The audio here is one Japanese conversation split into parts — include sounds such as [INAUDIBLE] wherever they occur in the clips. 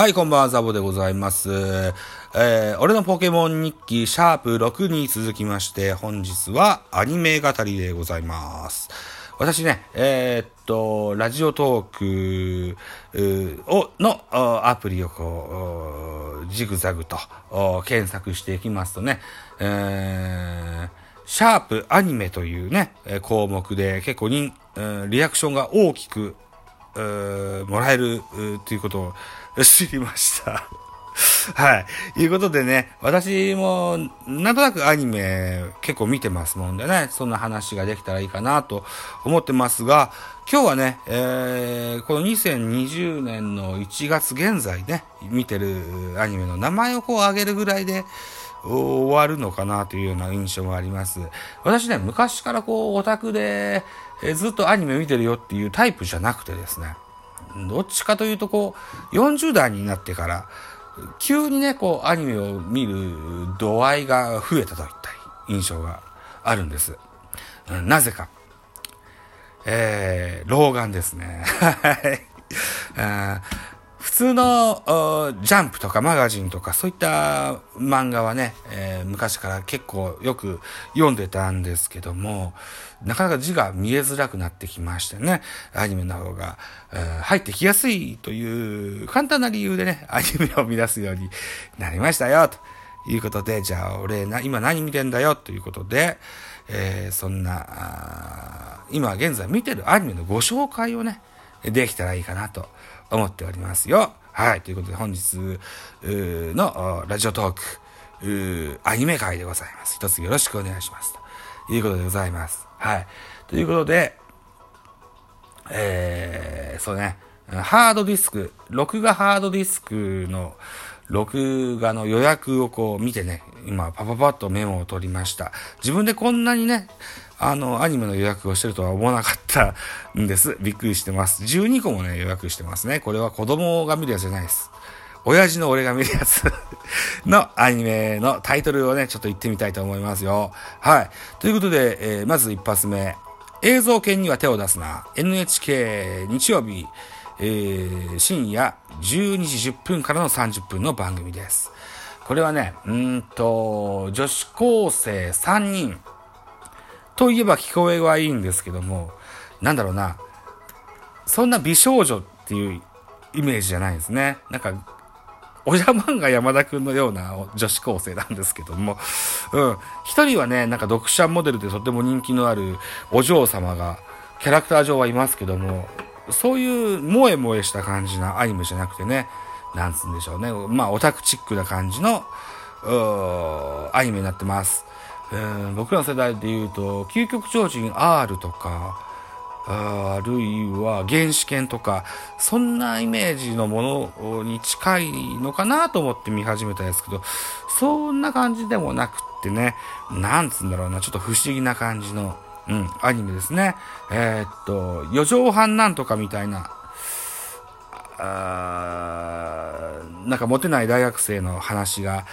はい、こんばんは、ザボでございます。えー、俺のポケモン日記、シャープ6に続きまして、本日はアニメ語りでございます。私ね、えー、っと、ラジオトークをのアプリをこう、ジグザグと検索していきますとね、えー、シャープアニメというね、項目で結構に、リアクションが大きく、もらえるということを知りました。[LAUGHS] はい。いうことでね、私も、なんとなくアニメ結構見てますもんでね、そんな話ができたらいいかなと思ってますが、今日はね、えー、この2020年の1月現在ね、見てるアニメの名前をこう挙げるぐらいで、終わるのかなというような印象があります。私ね、昔からこう、オタクで、えずっとアニメ見てるよっていうタイプじゃなくてですね、どっちかというとこう、40代になってから、急にね、こう、アニメを見る度合いが増えたといった印象があるんです。うん、なぜか。えー、老眼ですね。[LAUGHS] はい。普通のジャンプとかマガジンとかそういった漫画はね、えー、昔から結構よく読んでたんですけども、なかなか字が見えづらくなってきましてね、アニメの方が、えー、入ってきやすいという簡単な理由でね、アニメを見出すようになりましたよ、ということで、じゃあ俺な、今何見てんだよ、ということで、えー、そんな、今現在見てるアニメのご紹介をね、できたらいいかなと思っておりますよ。はい。ということで本日のラジオトーク、アニメ会でございます。一つよろしくお願いします。ということでございます。はい。ということで、えー、そうね、ハードディスク、録画ハードディスクの録画の予約をこう見てね、今パパパッとメモを取りました。自分でこんなにね、あの、アニメの予約をしてるとは思わなかったんです。びっくりしてます。12個もね、予約してますね。これは子供が見るやつじゃないです。親父の俺が見るやつ [LAUGHS] のアニメのタイトルをね、ちょっと言ってみたいと思いますよ。はい。ということで、えー、まず一発目。映像犬には手を出すな。NHK 日曜日、えー、深夜12時10分からの30分の番組です。これはね、うんと、女子高生3人。といえば聞こえはいいんですけども、なんだろうな、そんな美少女っていうイメージじゃないですね。なんか、おじゃまんが山田くんのような女子高生なんですけども、うん。一人はね、なんか読者モデルでとても人気のあるお嬢様が、キャラクター上はいますけども、そういう萌え萌えした感じなアニメじゃなくてね、なんつうんでしょうね。まあ、オタクチックな感じの、アニメになってます。えー、僕らの世代で言うと、究極超人 R とか、あるいは原始圏とか、そんなイメージのものに近いのかなと思って見始めたんですけど、そんな感じでもなくってね、なんつうんだろうな、ちょっと不思議な感じの、うん、アニメですね。えー、っと、四畳半なんとかみたいな、あなんかモテない大学生の話が、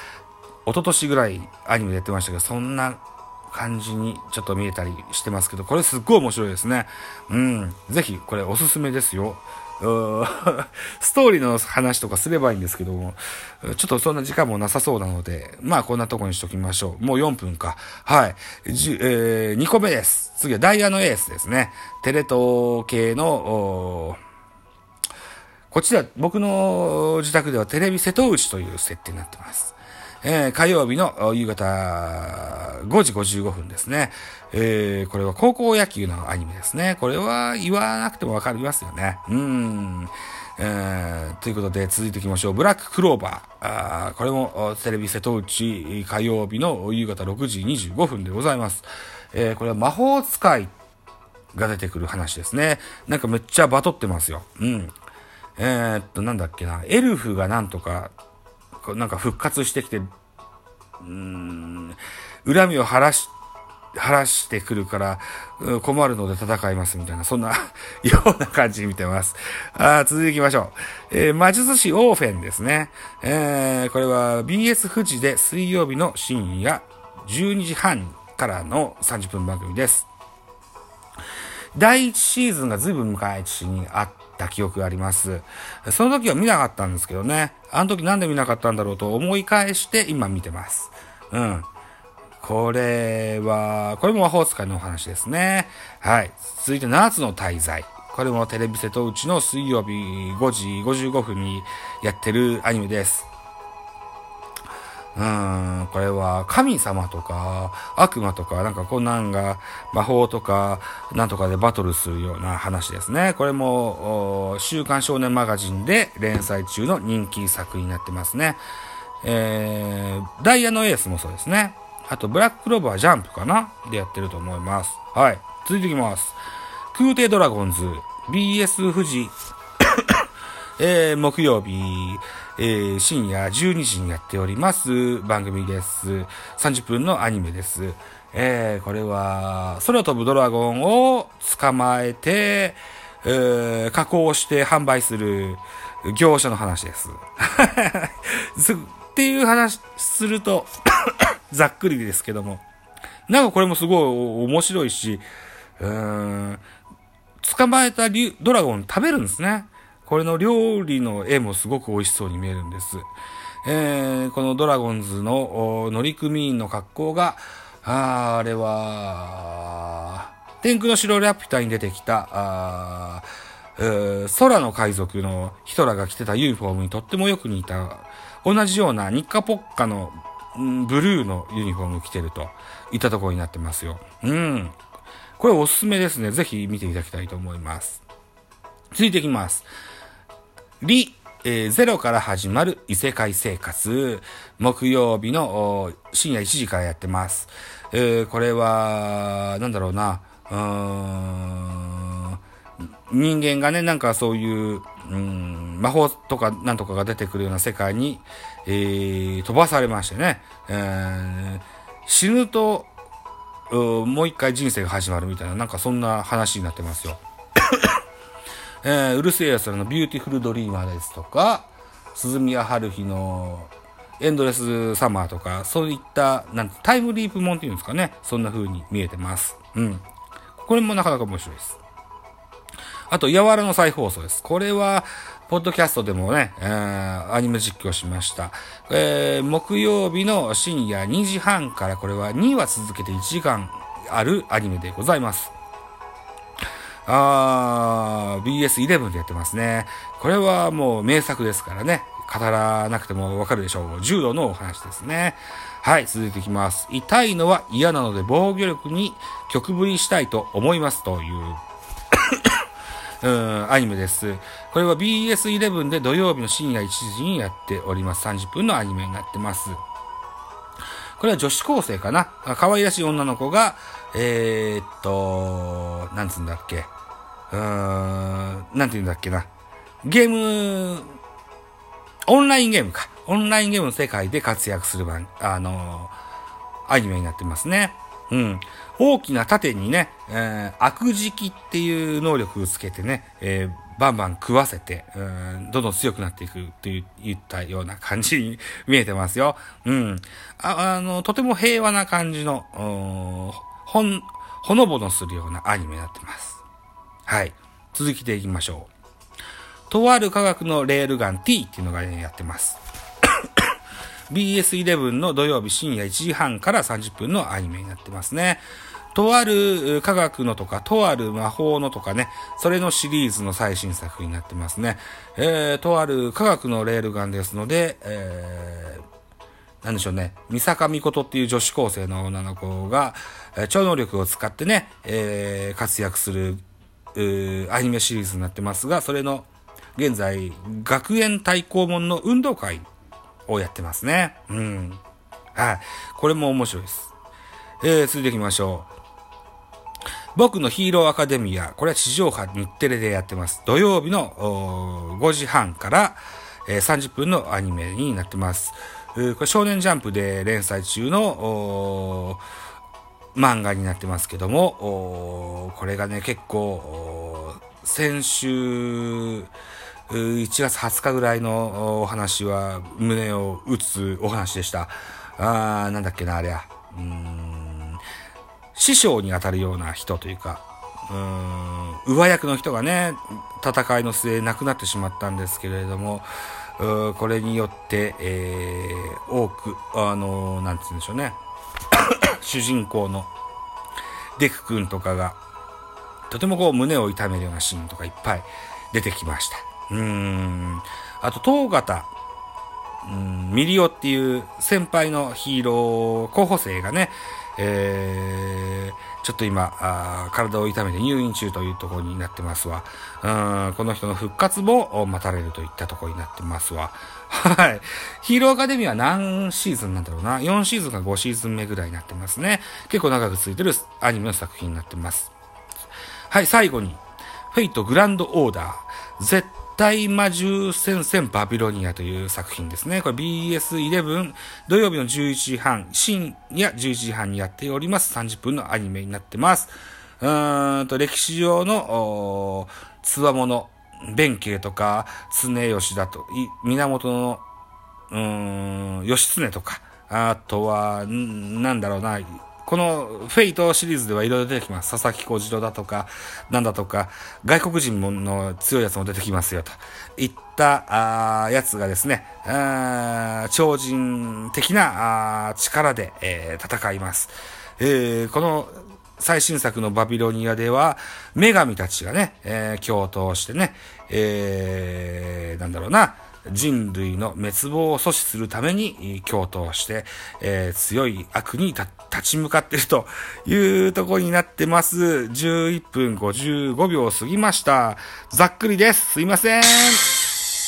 一昨年ぐらいアニメでやってましたけど、そんな感じにちょっと見えたりしてますけど、これすっごい面白いですね。うん。ぜひ、これおすすめですよ。ストーリーの話とかすればいいんですけども、ちょっとそんな時間もなさそうなので、まあこんなとこにしときましょう。もう4分か。はい。じえー、2個目です。次はダイヤのエースですね。テレ東系の、こちでは僕の自宅ではテレビ瀬戸内という設定になってます。えー、火曜日の夕方5時55分ですね。えー、これは高校野球のアニメですね。これは言わなくてもわかりますよね。うん。えー、ということで続いていきましょう。ブラッククローバー。あーこれもテレビ瀬戸内火曜日の夕方6時25分でございます。えー、これは魔法使いが出てくる話ですね。なんかめっちゃバトってますよ。うん。えー、っと、なんだっけな。エルフがなんとかなんか復活してきて、うーん、恨みを晴らし、晴らしてくるから困るので戦いますみたいな、そんな [LAUGHS] ような感じに見てます。あ続いていきましょう。えー、魔術師オーフェンですね。えー、これは BS 富士で水曜日の深夜12時半からの30分番組です。第1シーズンが随分昔にあっった記憶があります。その時は見なかったんですけどね。あの時なんで見なかったんだろうと思い返して今見てます。うん。これは、これも魔法使いのお話ですね。はい。続いて7つの滞在。これもテレビ瀬戸内の水曜日5時55分にやってるアニメです。うん、これは神様とか悪魔とかなんかこんなんが魔法とかなんとかでバトルするような話ですね。これも週刊少年マガジンで連載中の人気作になってますね。えー、ダイヤのエースもそうですね。あとブラッククローバージャンプかなでやってると思います。はい。続いていきます。空挺ドラゴンズ BS 富士 [COUGHS] えー、木曜日、えー、深夜12時にやっております番組です。30分のアニメです。えー、これは、空飛ぶドラゴンを捕まえて、えー、加工して販売する業者の話です。[LAUGHS] っていう話すると [COUGHS] ざっくりですけども、なんかこれもすごい面白いし、うーん、捕まえたドラゴン食べるんですね。これの料理の絵もすごく美味しそうに見えるんです。えー、このドラゴンズの乗組員の格好が、ああれは、天空の城ラピュタに出てきた、あ、空の海賊のヒトラが着てたユニフォームにとってもよく似た、同じような日課ポッカの、ブルーのユニフォーム着てるといったところになってますよ。うん。これおすすめですね。ぜひ見ていただきたいと思います。続いていきます。リ、えー、ゼロから始まる異世界生活。木曜日の深夜1時からやってます。えー、これは、なんだろうな、うーん、人間がね、なんかそういう、うん、魔法とかなんとかが出てくるような世界に、えー、飛ばされましてね、えー、死ぬと、もう一回人生が始まるみたいな、なんかそんな話になってますよ。えー、うる星やつらのビューティフルドリーマーですとか、涼宮ハルヒのエンドレスサマーとか、そういった、なんタイムリープもんっていうんですかね。そんな風に見えてます。うん。これもなかなか面白いです。あと、やわらの再放送です。これは、ポッドキャストでもね、えー、アニメ実況しました。えー、木曜日の深夜2時半からこれは2話続けて1時間あるアニメでございます。あー、BS11 でやってますね。これはもう名作ですからね。語らなくてもわかるでしょう。柔道のお話ですね。はい、続いていきます。痛いのは嫌なので防御力に曲振りしたいと思いますという [COUGHS] うん、アニメです。これは BS11 で土曜日の深夜1時にやっております。30分のアニメになってます。これは女子高生かな可愛らしい女の子が、えー、っと、なんつうんだっけうん、なんて言うんだっけな。ゲーム、オンラインゲームか。オンラインゲームの世界で活躍する番、あのー、アニメになってますね。うん。大きな盾にね、えー、悪磁気っていう能力をつけてね、えー、バンバン食わせて、うん、どんどん強くなっていくって言ったような感じに見えてますよ。うん。ああの、とても平和な感じの、ほん、ほのぼのするようなアニメになってます。はい。続きでいきましょう。とある科学のレールガン T っていうのが、ね、やってます。[COUGHS] BS11 の土曜日深夜1時半から30分のアニメになってますね。とある科学のとか、とある魔法のとかね、それのシリーズの最新作になってますね。えー、とある科学のレールガンですので、えー、なんでしょうね、三坂美琴っていう女子高生の女の子が、え、超能力を使ってね、えー、活躍するアニメシリーズになってますが、それの現在、学園対抗門の運動会をやってますね。うん。はい。これも面白いです。えー、続いていきましょう。僕のヒーローアカデミア。これは地上波日テレでやってます。土曜日の5時半から、えー、30分のアニメになってます。えこれ少年ジャンプで連載中の漫画になってますけども、これがね、結構、先週、1月20日ぐらいのお話は胸を打つお話でした。あー、なんだっけな、あれや。ん師匠にあたるような人というか、うーん、上役の人がね、戦いの末亡くなってしまったんですけれども、これによって、えー、多く、あのー、なんて言うんでしょうね、主人公のデク君とかが、とてもこう胸を痛めるようなシーンとかいっぱい出てきました。うーん。あと、東方、うん、ミリオっていう先輩のヒーロー候補生がね、えー、ちょっと今あ、体を痛めて入院中というところになってますわ。うん、この人の復活も待たれるといったところになってますわ。はい。ヒーローアカデミーは何シーズンなんだろうな？4シーズンか5シーズン目ぐらいになってますね。結構長く続いてるアニメの作品になってます。はい、最後に、フェイトグランドオーダー。大魔獣戦線バビロニアという作品ですね。これ BS11 土曜日の11時半、深夜11時半にやっております。30分のアニメになってます。うーんと、歴史上の、つわもの、弁慶とか、常吉だと、い源の、うん、義経とか、あとは、なんだろうな、このフェイトシリーズではいろいろ出てきます。佐々木小次郎だとか、なんだとか、外国人もの強いやつも出てきますよと。いったあやつがですね、あ超人的なあ力で、えー、戦います。えー、この最新作のバビロニアでは、女神たちがね、えー、共闘してね、えー、なんだろうな、人類の滅亡を阻止するために共闘して、えー、強い悪に立ち向かっているというとこになってます。11分55秒過ぎました。ざっくりです。すいません。